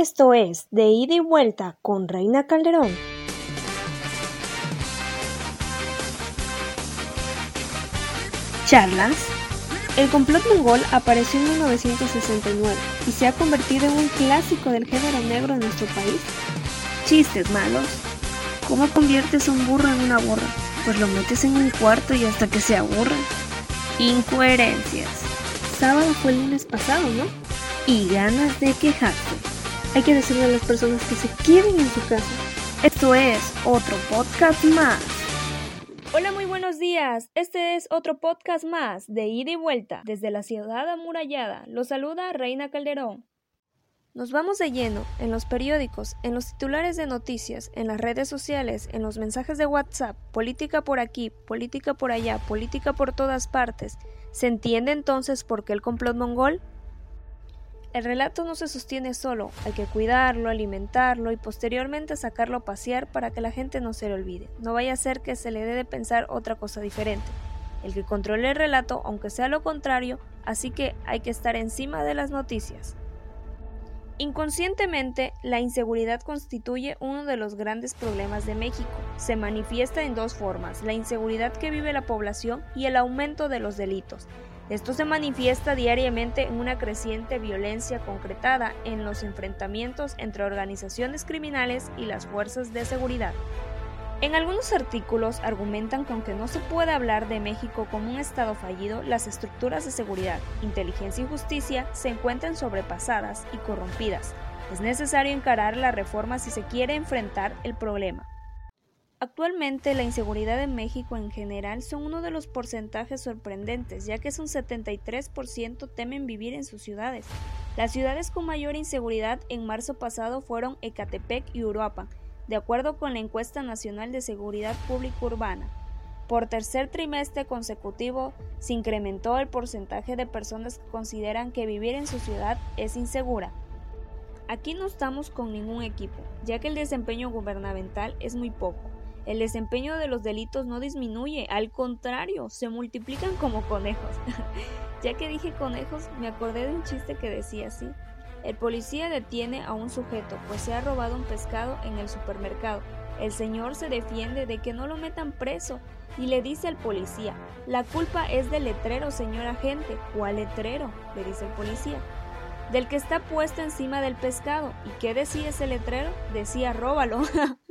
Esto es De Ida y Vuelta con Reina Calderón. Charlas. El complot mongol apareció en 1969 y se ha convertido en un clásico del género negro en nuestro país. Chistes malos. ¿Cómo conviertes un burro en una burra? Pues lo metes en un cuarto y hasta que se aburra. Incoherencias. Sábado fue el lunes pasado, ¿no? Y ganas de quejarse. Hay que decirle a las personas que se queden en su casa. Esto es otro podcast más. Hola, muy buenos días. Este es otro podcast más de ida y vuelta desde la ciudad amurallada. Los saluda Reina Calderón. Nos vamos de lleno en los periódicos, en los titulares de noticias, en las redes sociales, en los mensajes de WhatsApp, política por aquí, política por allá, política por todas partes. ¿Se entiende entonces por qué el complot mongol? El relato no se sostiene solo, hay que cuidarlo, alimentarlo y posteriormente sacarlo a pasear para que la gente no se lo olvide. No vaya a ser que se le dé de pensar otra cosa diferente. El que controle el relato, aunque sea lo contrario, así que hay que estar encima de las noticias. Inconscientemente, la inseguridad constituye uno de los grandes problemas de México. Se manifiesta en dos formas, la inseguridad que vive la población y el aumento de los delitos. Esto se manifiesta diariamente en una creciente violencia concretada en los enfrentamientos entre organizaciones criminales y las fuerzas de seguridad. En algunos artículos argumentan que aunque no se puede hablar de México como un Estado fallido, las estructuras de seguridad, inteligencia y justicia se encuentran sobrepasadas y corrompidas. Es necesario encarar la reforma si se quiere enfrentar el problema. Actualmente la inseguridad en México en general son uno de los porcentajes sorprendentes, ya que es un 73% temen vivir en sus ciudades. Las ciudades con mayor inseguridad en marzo pasado fueron Ecatepec y Uruapan, de acuerdo con la encuesta nacional de seguridad pública urbana. Por tercer trimestre consecutivo se incrementó el porcentaje de personas que consideran que vivir en su ciudad es insegura. Aquí no estamos con ningún equipo, ya que el desempeño gubernamental es muy poco. El desempeño de los delitos no disminuye, al contrario, se multiplican como conejos. ya que dije conejos, me acordé de un chiste que decía así. El policía detiene a un sujeto, pues se ha robado un pescado en el supermercado. El señor se defiende de que no lo metan preso y le dice al policía, la culpa es del letrero, señor agente. ¿Cuál letrero? le dice el policía. Del que está puesto encima del pescado. ¿Y qué decía ese letrero? Decía, róbalo.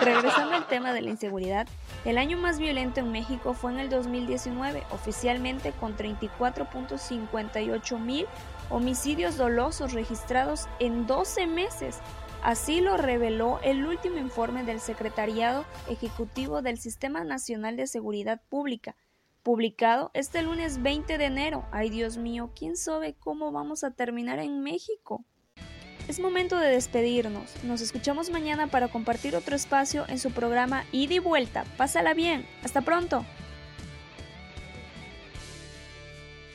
regresando al tema de la inseguridad, el año más violento en México fue en el 2019, oficialmente con 34.58 mil homicidios dolosos registrados en 12 meses. Así lo reveló el último informe del Secretariado Ejecutivo del Sistema Nacional de Seguridad Pública, publicado este lunes 20 de enero. Ay Dios mío, ¿quién sabe cómo vamos a terminar en México? Es momento de despedirnos. Nos escuchamos mañana para compartir otro espacio en su programa Ida y Vuelta. Pásala bien. Hasta pronto.